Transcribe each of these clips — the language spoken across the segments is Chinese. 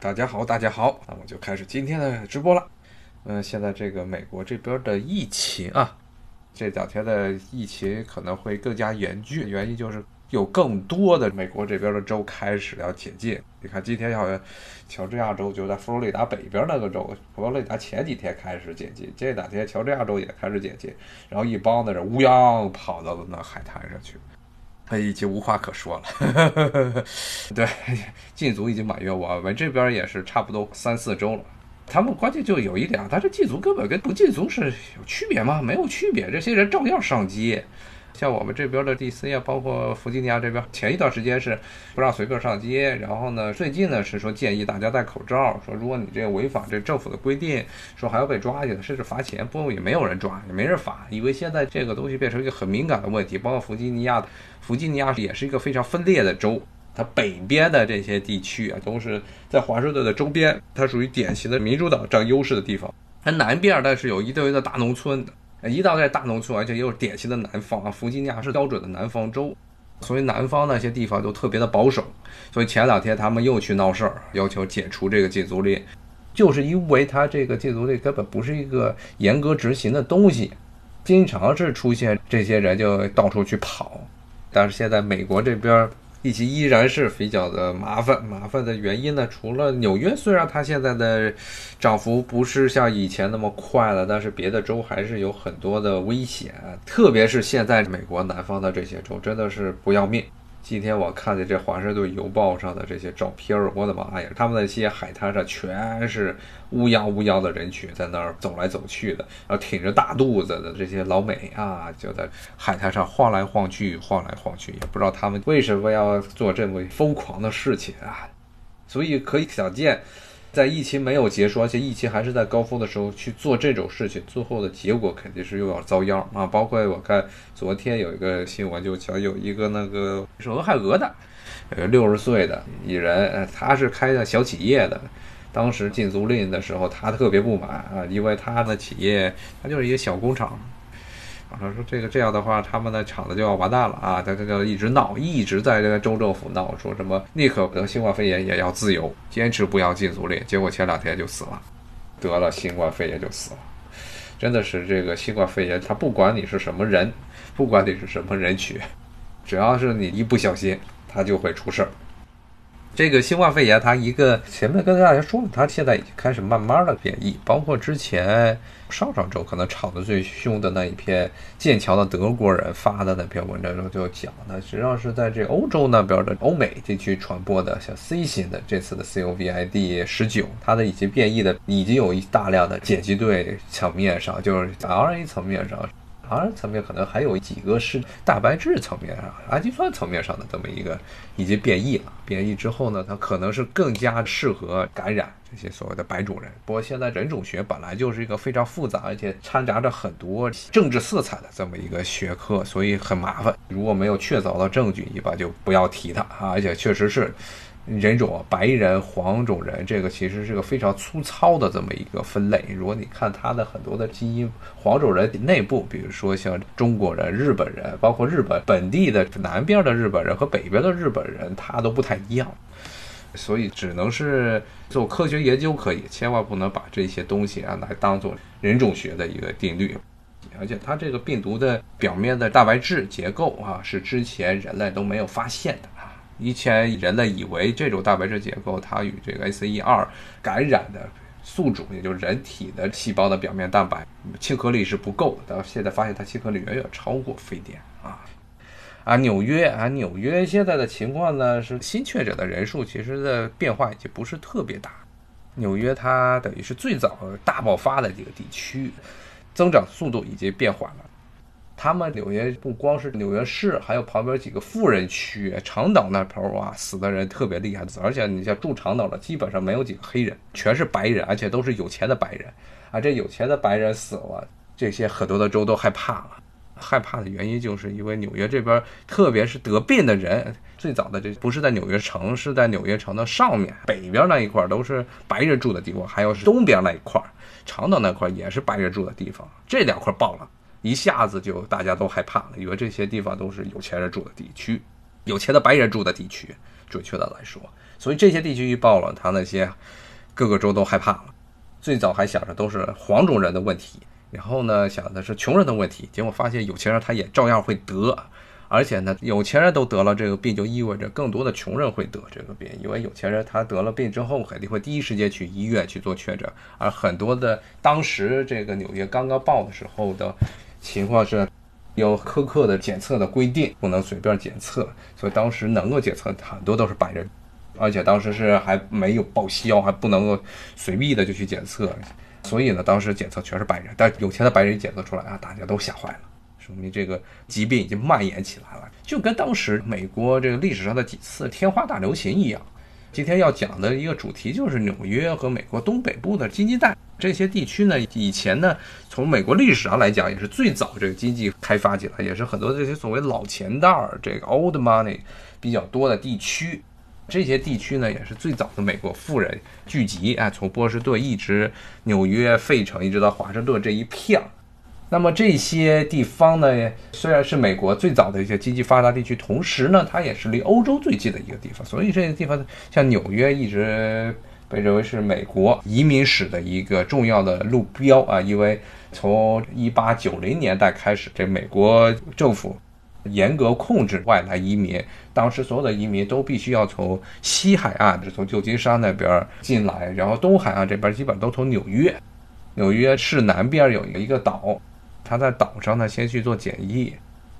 大家好，大家好，那我就开始今天的直播了。嗯，现在这个美国这边的疫情啊，这两天的疫情可能会更加严峻，原因就是有更多的美国这边的州开始要解禁。你看，今天好像乔治亚州就在佛罗里达北边那个州，佛罗里达前几天开始解禁，这两天乔治亚州也开始解禁，然后一帮的人乌泱跑到了那海滩上去。他已经无话可说了，对，禁足已经满月，我们这边也是差不多三四周了。他们关键就有一点，他这禁足根本跟不禁足是有区别吗？没有区别，这些人照样上街。像我们这边的 DC 啊，包括弗吉尼亚这边，前一段时间是不让随便上街，然后呢，最近呢是说建议大家戴口罩，说如果你这违反这政府的规定，说还要被抓去，甚至罚钱。不过也没有人抓，也没人罚，因为现在这个东西变成一个很敏感的问题。包括弗吉尼亚，弗吉尼亚也是一个非常分裂的州，它北边的这些地区啊，都是在华盛顿的周边，它属于典型的民主党占优势的地方。它南边但是有一堆的大农村。一到这大农村，而且又是典型的南方啊，弗吉尼亚是标准的南方州，所以南方那些地方都特别的保守。所以前两天他们又去闹事儿，要求解除这个禁足令，就是因为他这个禁足令根本不是一个严格执行的东西，经常是出现这些人就到处去跑。但是现在美国这边。疫情依然是比较的麻烦，麻烦的原因呢，除了纽约，虽然它现在的涨幅不是像以前那么快了，但是别的州还是有很多的危险，特别是现在美国南方的这些州，真的是不要命。今天我看见这华盛顿邮报上的这些照片，我的妈呀！他们那些海滩上全是乌泱乌泱的人群，在那儿走来走去的，然后挺着大肚子的这些老美啊，就在海滩上晃来晃去，晃来晃去，也不知道他们为什么要做这么疯狂的事情啊！所以可以想见。在疫情没有结束，而且疫情还是在高峰的时候去做这种事情，最后的结果肯定是又要遭殃啊！包括我看昨天有一个新闻，就讲有一个那个是俄亥俄的，呃，六十岁的一人，他是开的小企业的，当时禁足令的时候，他特别不满啊，因为他的企业他就是一个小工厂。他说：“这个这样的话，他们的厂子就要完蛋了啊！他这个一直闹，一直在这个州政府闹，说什么宁可得新冠肺炎也要自由，坚持不要禁足令。结果前两天就死了，得了新冠肺炎就死了。真的是这个新冠肺炎，他不管你是什么人，不管你是什么人群，只要是你一不小心，他就会出事儿。”这个新冠肺炎，它一个前面跟大家说了，它现在已经开始慢慢的变异，包括之前上上周可能吵得最凶的那一篇剑桥的德国人发的那篇文章中就讲的，实际上是在这欧洲那边的欧美地区传播的，像 C 型的这次的 COVID 十九，它的已经变异的已经有一大量的碱基对层面上，就是 RNA 层面上。R 层面可能还有几个是蛋白质层面上、氨基酸层面上的这么一个已经变异了。变异之后呢，它可能是更加适合感染这些所谓的白种人。不过现在人种学本来就是一个非常复杂，而且掺杂着很多政治色彩的这么一个学科，所以很麻烦。如果没有确凿的证据，一般就不要提它啊。而且确实是。人种，白人、黄种人，这个其实是个非常粗糙的这么一个分类。如果你看他的很多的基因，黄种人内部，比如说像中国人、日本人，包括日本本地的南边的日本人和北边的日本人，他都不太一样。所以只能是做科学研究可以，千万不能把这些东西啊来当做人种学的一个定律。而且它这个病毒的表面的蛋白质结构啊，是之前人类都没有发现的。以前人类以为这种蛋白质结构它与这个 ACE2 感染的宿主，也就是人体的细胞的表面蛋白亲和力是不够的，到现在发现它亲和力远远超过非典啊！啊，纽约啊，纽约现在的情况呢是新确诊的人数其实的变化已经不是特别大，纽约它等于是最早大爆发的这个地区，增长速度已经变缓了。他们纽约不光是纽约市，还有旁边几个富人区，长岛那头啊，死的人特别厉害。而且你像住长岛的，基本上没有几个黑人，全是白人，而且都是有钱的白人。啊，这有钱的白人死了，这些很多的州都害怕了。害怕的原因就是因为纽约这边，特别是得病的人，最早的这不是在纽约城，是在纽约城的上面北边那一块都是白人住的地方，还有是东边那一块，长岛那块也是白人住的地方，这两块爆了。一下子就大家都害怕了，以为这些地方都是有钱人住的地区，有钱的白人住的地区，准确的来说。所以这些地区一报了，他那些各个州都害怕了。最早还想着都是黄种人的问题，然后呢想的是穷人的问题，结果发现有钱人他也照样会得。而且呢，有钱人都得了这个病，就意味着更多的穷人会得这个病，因为有钱人他得了病之后，肯定会第一时间去医院去做确诊。而很多的当时这个纽约刚刚报的时候的情况是，有苛刻的检测的规定，不能随便检测，所以当时能够检测很多都是白人，而且当时是还没有报销，还不能够随意的就去检测，所以呢，当时检测全是白人，但有钱的白人检测出来啊，大家都吓坏了。说明这个疾病已经蔓延起来了，就跟当时美国这个历史上的几次天花大流行一样。今天要讲的一个主题就是纽约和美国东北部的经济带这些地区呢，以前呢，从美国历史上来讲，也是最早这个经济开发起来，也是很多这些所谓老钱袋儿这个 old money 比较多的地区。这些地区呢，也是最早的美国富人聚集，哎，从波士顿一直纽约、费城一直到华盛顿这一片儿。那么这些地方呢，虽然是美国最早的一些经济发达地区，同时呢，它也是离欧洲最近的一个地方。所以这些地方像纽约，一直被认为是美国移民史的一个重要的路标啊。因为从一八九零年代开始，这美国政府严格控制外来移民，当时所有的移民都必须要从西海岸，就从旧金山那边进来，然后东海岸这边基本都从纽约。纽约市南边有一个岛。他在岛上呢，先去做检疫，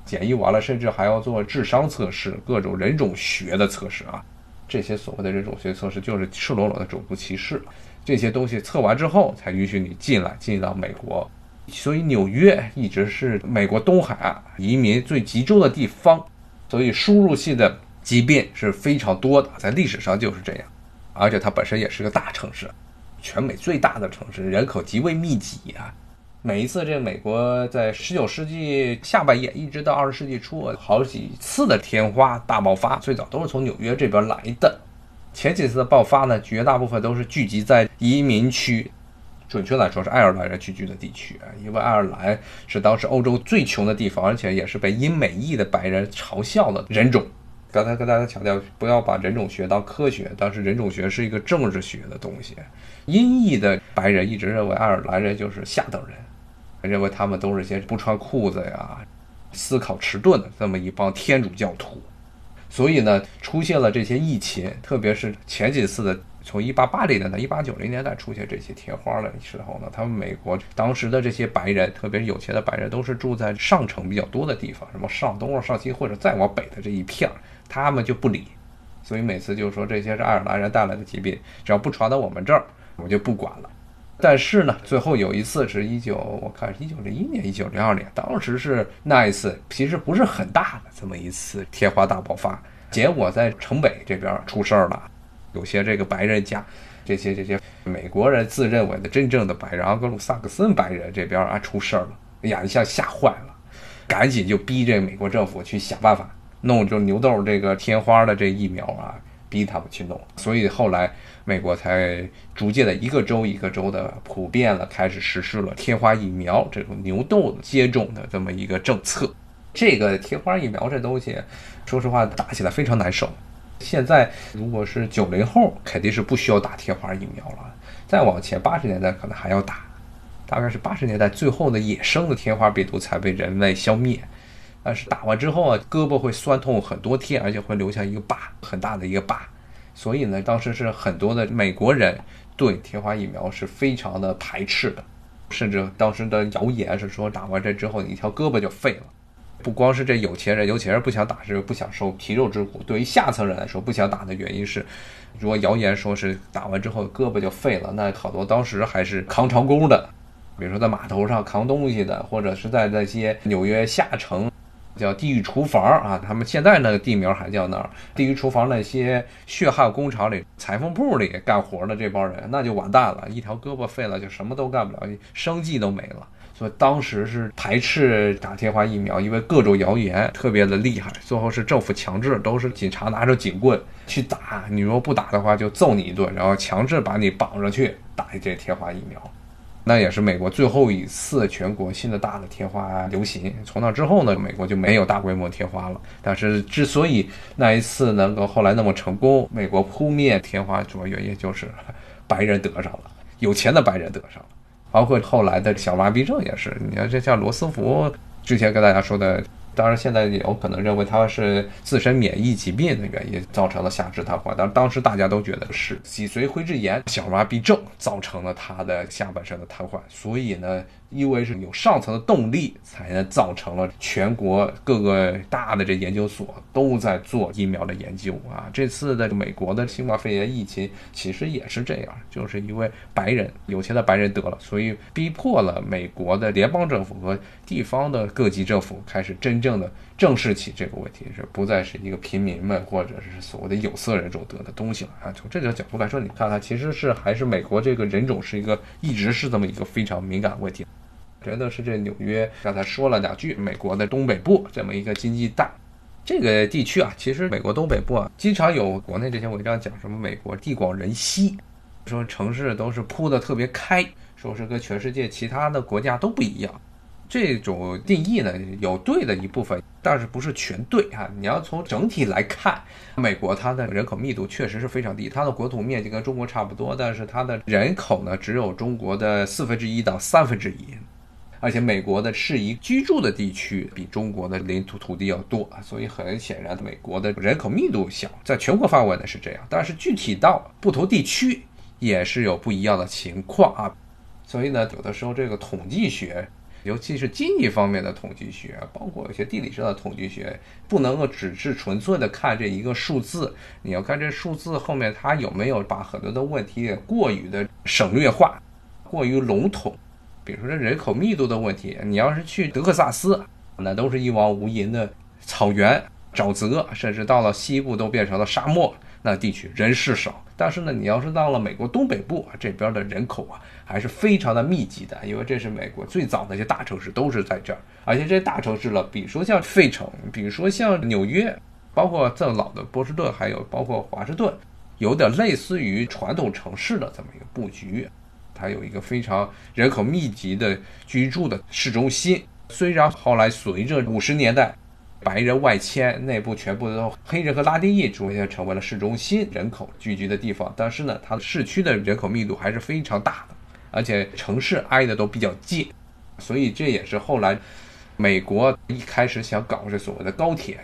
检疫完了，甚至还要做智商测试，各种人种学的测试啊。这些所谓的人种学测试，就是赤裸裸的种族歧视。这些东西测完之后，才允许你进来，进到美国。所以纽约一直是美国东海岸移民最集中的地方，所以输入性的疾病是非常多的，在历史上就是这样。而且它本身也是个大城市，全美最大的城市，人口极为密集啊。每一次，这个美国在十九世纪下半叶一直到二十世纪初，好几次的天花大爆发，最早都是从纽约这边来的。前几次的爆发呢，绝大部分都是聚集在移民区，准确来说是爱尔兰人聚居的地区，因为爱尔兰是当时欧洲最穷的地方，而且也是被英美裔的白人嘲笑的人种。刚才跟大家强调，不要把人种学当科学，当时人种学是一个政治学的东西。英裔的白人一直认为爱尔兰人就是下等人。认为他们都是些不穿裤子呀、思考迟钝的这么一帮天主教徒，所以呢，出现了这些疫情，特别是前几次的，从一八八零年代、一八九零年代出现这些天花的时候呢，他们美国当时的这些白人，特别是有钱的白人，都是住在上城比较多的地方，什么上东啊、上西或者再往北的这一片，他们就不理，所以每次就说这些是爱尔兰人带来的疾病，只要不传到我们这儿，我们就不管了。但是呢，最后有一次是一九，我看是一九零一年、一九零二年，当时是那一次，其实不是很大的这么一次天花大爆发，结果在城北这边出事儿了，有些这个白人家，这些这些美国人自认为的真正的白人，盎格鲁撒克森白人这边啊出事儿了，哎呀一下吓坏了，赶紧就逼这美国政府去想办法弄就牛痘这个天花的这疫苗啊，逼他们去弄，所以后来。美国才逐渐的一个州一个州的普遍了，开始实施了天花疫苗这种牛痘接种的这么一个政策。这个天花疫苗这东西，说实话打起来非常难受。现在如果是九零后，肯定是不需要打天花疫苗了。再往前八十年代可能还要打，大概是八十年代最后的野生的天花病毒才被人类消灭。但是打完之后啊，胳膊会酸痛很多天，而且会留下一个疤，很大的一个疤。所以呢，当时是很多的美国人对天花疫苗是非常的排斥的，甚至当时的谣言是说打完这之后你一条胳膊就废了。不光是这有钱人，有钱人不想打是不想受皮肉之苦，对于下层人来说不想打的原因是，如果谣言说是打完之后胳膊就废了，那好多当时还是扛长工的，比如说在码头上扛东西的，或者是在那些纽约下城。叫地狱厨房啊，他们现在那个地名还叫那儿。地狱厨房那些血汗工厂里、裁缝铺里干活的这帮人，那就完蛋了，一条胳膊废了，就什么都干不了，生计都没了。所以当时是排斥打天花疫苗，因为各种谣言特别的厉害。最后是政府强制，都是警察拿着警棍去打，你如果不打的话，就揍你一顿，然后强制把你绑着去打这天花疫苗。那也是美国最后一次全国性的大的贴花流行。从那之后呢，美国就没有大规模贴花了。但是之所以那一次能够后来那么成功，美国扑灭天花主要原因就是白人得上了，有钱的白人得上了。包括后来的小麻痹症也是，你看这像罗斯福之前跟大家说的。当然，现在也有可能认为他是自身免疫疾病的原因造成了下肢瘫痪，但当时大家都觉得是脊髓灰质炎、小麻痹症造成了他的下半身的瘫痪，所以呢。因为是有上层的动力，才能造成了全国各个大的这研究所都在做疫苗的研究啊。这次的美国的新冠肺炎疫情其实也是这样，就是因为白人有钱的白人得了，所以逼迫了美国的联邦政府和地方的各级政府开始真正的正视起这个问题，是不再是一个平民们或者是所谓的有色人种得的东西了啊。从这个角度来说，你看看，其实是还是美国这个人种是一个一直是这么一个非常敏感问题。觉得是这纽约，刚才说了两句，美国的东北部这么一个经济带，这个地区啊，其实美国东北部啊，经常有国内这些文章讲什么美国地广人稀，说城市都是铺的特别开，说是跟全世界其他的国家都不一样。这种定义呢，有对的一部分，但是不是全对啊。你要从整体来看，美国它的人口密度确实是非常低，它的国土面积跟中国差不多，但是它的人口呢，只有中国的四分之一到三分之一。而且美国的适宜居住的地区比中国的领土土地要多，所以很显然，美国的人口密度小，在全国范围呢是这样，但是具体到不同地区也是有不一样的情况啊。所以呢，有的时候这个统计学，尤其是经济方面的统计学，包括一些地理上的统计学，不能够只是纯粹的看这一个数字，你要看这数字后面它有没有把很多的问题过于的省略化，过于笼统。比如说这人口密度的问题，你要是去德克萨斯，那都是一望无垠的草原、沼泽，甚至到了西部都变成了沙漠，那地区人是少。但是呢，你要是到了美国东北部这边的人口啊，还是非常的密集的，因为这是美国最早那些大城市都是在这儿，而且这大城市了，比如说像费城，比如说像纽约，包括更老的波士顿，还有包括华盛顿，有点类似于传统城市的这么一个布局。它有一个非常人口密集的居住的市中心，虽然后来随着五十年代白人外迁，内部全部都黑人和拉丁裔逐渐成为了市中心人口聚集的地方，但是呢，它的市区的人口密度还是非常大的，而且城市挨的都比较近，所以这也是后来美国一开始想搞这所谓的高铁。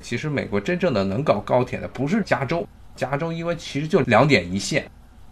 其实美国真正的能搞高铁的不是加州，加州因为其实就两点一线。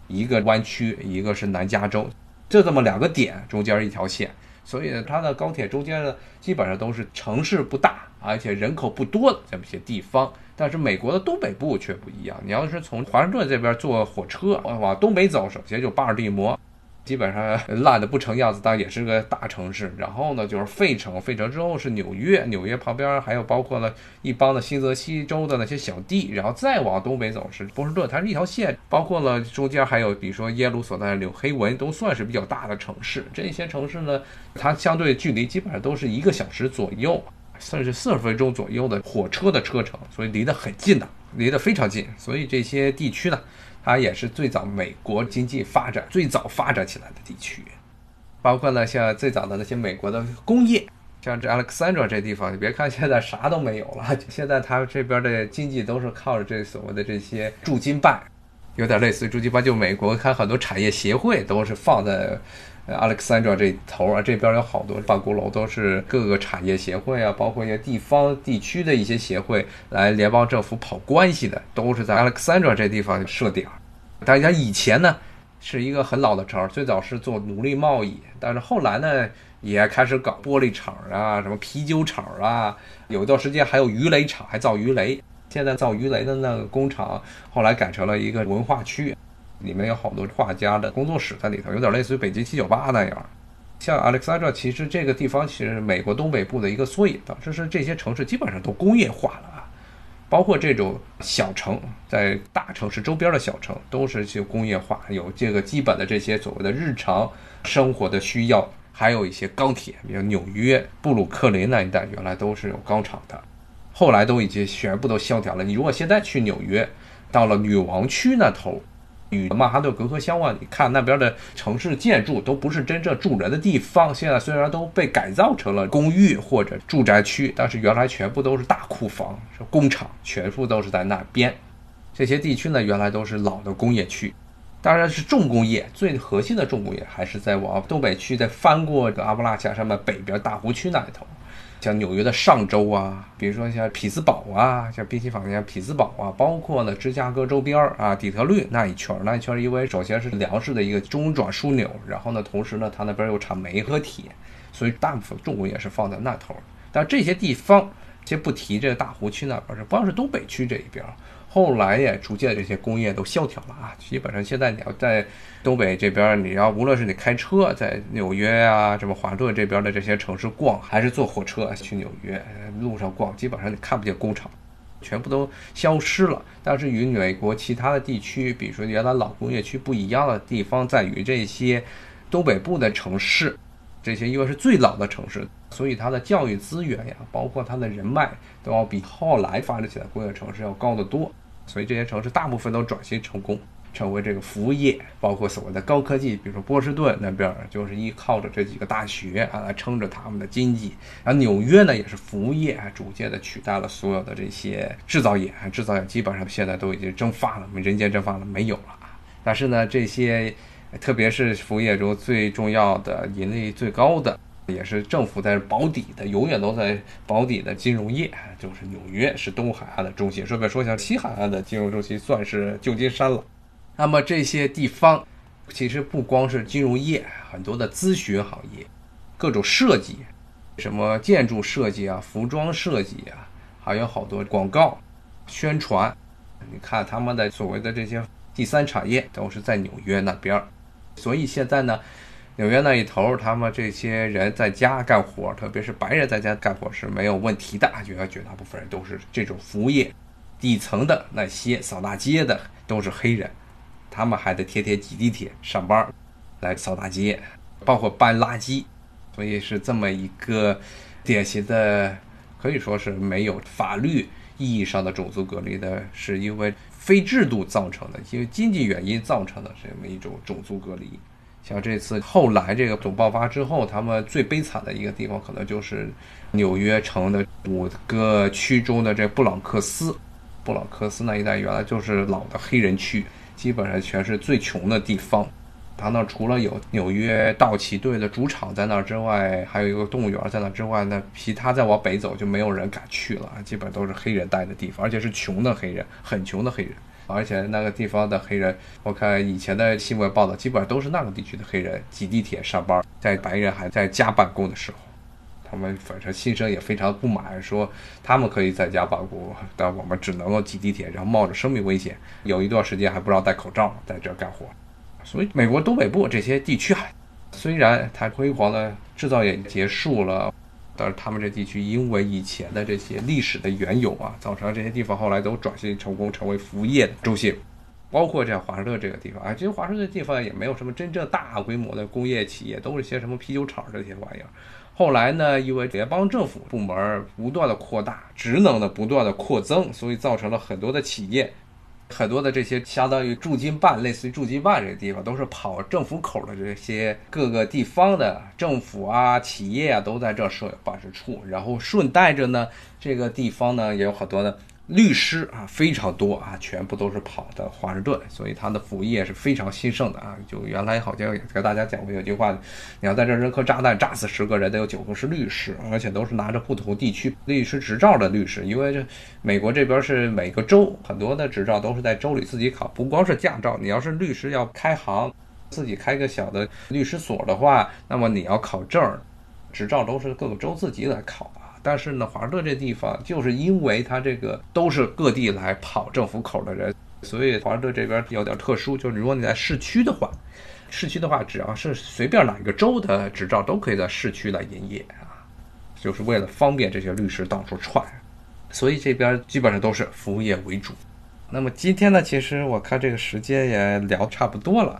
一个湾区，一个是南加州，就这么两个点中间一条线，所以呢，它的高铁中间呢，基本上都是城市不大，而且人口不多的这么些地方。但是美国的东北部却不一样，你要是从华盛顿这边坐火车往东北走，首先就巴尔的摩。基本上烂的不成样子，但也是个大城市。然后呢，就是费城，费城之后是纽约，纽约旁边还有包括了一帮的新泽西州的那些小地。然后再往东北走是波士顿，它是一条线，包括了中间还有比如说耶鲁所在的纽黑文，都算是比较大的城市。这些城市呢，它相对距离基本上都是一个小时左右，甚至四十分钟左右的火车的车程，所以离得很近的，离得非常近。所以这些地区呢。它也是最早美国经济发展最早发展起来的地区，包括呢像最早的那些美国的工业，像这 Alexandra 这地方，你别看现在啥都没有了，现在它这边的经济都是靠着这所谓的这些驻京办，有点类似于驻京办，就美国看很多产业协会都是放在。Alexandra 这头啊，这边有好多办公楼，都是各个产业协会啊，包括一些地方地区的一些协会来联邦政府跑关系的，都是在 Alexandra 这地方设点儿。大家以前呢是一个很老的城，最早是做奴隶贸易，但是后来呢也开始搞玻璃厂啊，什么啤酒厂啊，有一段时间还有鱼雷厂，还造鱼雷。现在造鱼雷的那个工厂后来改成了一个文化区。里面有好多画家的工作室在里头，有点类似于北京七九八那样。像 Alexandra，其实这个地方其实美国东北部的一个缩影，导致是这些城市基本上都工业化了啊。包括这种小城，在大城市周边的小城都是去工业化，有这个基本的这些所谓的日常生活的需要，还有一些钢铁，比如纽约、布鲁克林那一带原来都是有钢厂的，后来都已经全部都萧条了。你如果现在去纽约，到了女王区那头。与曼哈顿隔河相望。你看那边的城市建筑都不是真正住人的地方，现在虽然都被改造成了公寓或者住宅区，但是原来全部都是大库房、是工厂，全部都是在那边。这些地区呢，原来都是老的工业区。当然是重工业，最核心的重工业还是在往东北区，再翻过这阿布拉恰山脉北边大湖区那一头，像纽约的上州啊，比如说像匹兹堡啊，像宾夕法尼亚匹兹堡啊，包括了芝加哥周边儿啊，底特律那一圈儿那一圈儿因为首先是粮食的一个中转枢纽，然后呢，同时呢，它那边又产煤和铁，所以大部分重工业是放在那头。但这些地方，先不提这个大湖区那边，是光是东北区这一边。后来也逐渐这些工业都萧条了啊，基本上现在你要在东北这边，你要无论是你开车在纽约啊，什么华顿这边的这些城市逛，还是坐火车去纽约路上逛，基本上你看不见工厂，全部都消失了。但是与美国其他的地区，比如说原来老工业区不一样的地方，在于这些东北部的城市，这些因为是最老的城市，所以它的教育资源呀，包括它的人脉，都要比后来发展起来工业城市要高得多。所以这些城市大部分都转型成功，成为这个服务业，包括所谓的高科技，比如说波士顿那边就是依靠着这几个大学啊来撑着他们的经济。然后纽约呢也是服务业啊逐渐的取代了所有的这些制造业，制造业基本上现在都已经蒸发了，人间蒸发了，没有了。但是呢这些，特别是服务业中最重要的、盈利最高的。也是政府在保底的，永远都在保底的金融业，就是纽约是东海岸的中心。顺便说一下，西海岸的金融中心算是旧金山了。那么这些地方其实不光是金融业，很多的咨询行业，各种设计，什么建筑设计啊、服装设计啊，还有好多广告、宣传。你看他们的所谓的这些第三产业都是在纽约那边儿，所以现在呢。纽约那一头，他们这些人在家干活，特别是白人在家干活是没有问题的。绝绝大部分人都是这种服务业，底层的那些扫大街的都是黑人，他们还得天天挤地铁上班，来扫大街，包括搬垃圾，所以是这么一个典型的，可以说是没有法律意义上的种族隔离的，是因为非制度造成的，因为经济原因造成的这么一种种族隔离。像这次后来这个总爆发之后，他们最悲惨的一个地方，可能就是纽约城的五个区中的这布朗克斯。布朗克斯那一带原来就是老的黑人区，基本上全是最穷的地方。他那除了有纽约道奇队的主场在那儿之外，还有一个动物园在那之外，那其他再往北走就没有人敢去了，基本都是黑人待的地方，而且是穷的黑人，很穷的黑人。而且那个地方的黑人，我看以前的新闻报道，基本上都是那个地区的黑人挤地铁上班，在白人还在家办公的时候，他们反正心声也非常不满，说他们可以在家办公，但我们只能够挤地铁，然后冒着生命危险，有一段时间还不知道戴口罩，在这干活。所以美国东北部这些地区，虽然它辉煌的制造业结束了。但是他们这地区因为以前的这些历史的缘由啊，造成了这些地方后来都转型成功，成为服务业的中心，包括这华盛顿这个地方啊，其实华盛顿地方也没有什么真正大规模的工业企业，都是些什么啤酒厂这些玩意儿。后来呢，因为联邦政府部门不断的扩大，职能的不断的扩增，所以造成了很多的企业。很多的这些相当于驻京办，类似于驻京办这个地方，都是跑政府口的这些各个地方的政府啊、企业啊，都在这设办事处。然后顺带着呢，这个地方呢也有好多的。律师啊非常多啊，全部都是跑的华盛顿，所以他的服务业是非常兴盛的啊。就原来好像也跟大家讲过有句话，你要在这扔颗炸弹炸死十个人，得有九个是律师，而且都是拿着不同地区律师执照的律师。因为这美国这边是每个州很多的执照都是在州里自己考，不光是驾照，你要是律师要开行，自己开个小的律师所的话，那么你要考证，执照都是各个州自己来考。但是呢，华盛顿这地方就是因为它这个都是各地来跑政府口的人，所以华盛顿这边有点特殊。就是如果你在市区的话，市区的话，只要是随便哪一个州的执照都可以在市区来营业啊，就是为了方便这些律师到处串。所以这边基本上都是服务业为主。那么今天呢，其实我看这个时间也聊差不多了。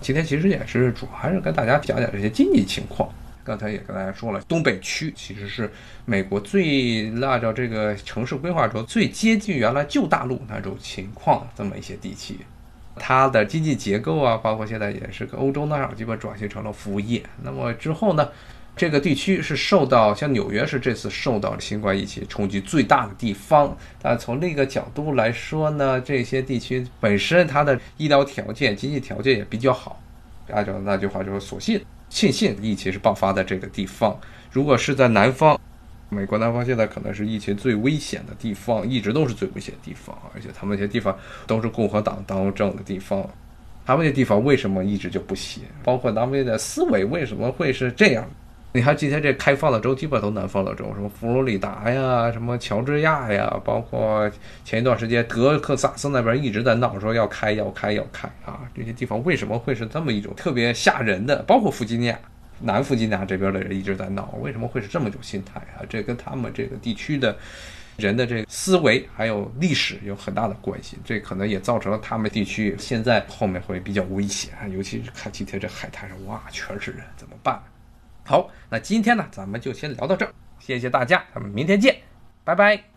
今天其实也是主要还是跟大家讲讲这些经济情况。刚才也跟大家说了，东北区其实是美国最按照这个城市规划中最接近原来旧大陆那种情况这么一些地区。它的经济结构啊，包括现在也是跟欧洲那样，基本转型成了服务业。那么之后呢，这个地区是受到像纽约是这次受到新冠疫情冲击最大的地方。但从另一个角度来说呢，这些地区本身它的医疗条件、经济条件也比较好。按照那句话就是，所幸庆幸疫情是爆发在这个地方。如果是在南方，美国南方现在可能是疫情最危险的地方，一直都是最危险的地方，而且他们那些地方都是共和党当政的地方，他们那地方为什么一直就不行？包括他们的思维为什么会是这样？你看今天这开放的州基本都南方的州，什么佛罗里达呀，什么乔治亚呀，包括前一段时间德克萨斯那边一直在闹说要开要开要开啊，这些地方为什么会是这么一种特别吓人的？包括弗吉尼亚。南弗吉尼亚这边的人一直在闹，为什么会是这么种心态啊？这跟他们这个地区的人的这个思维还有历史有很大的关系。这可能也造成了他们地区现在后面会比较危险，尤其是看今天这海滩上，哇，全是人，怎么办？好，那今天呢，咱们就先聊到这儿，谢谢大家，咱们明天见，拜拜。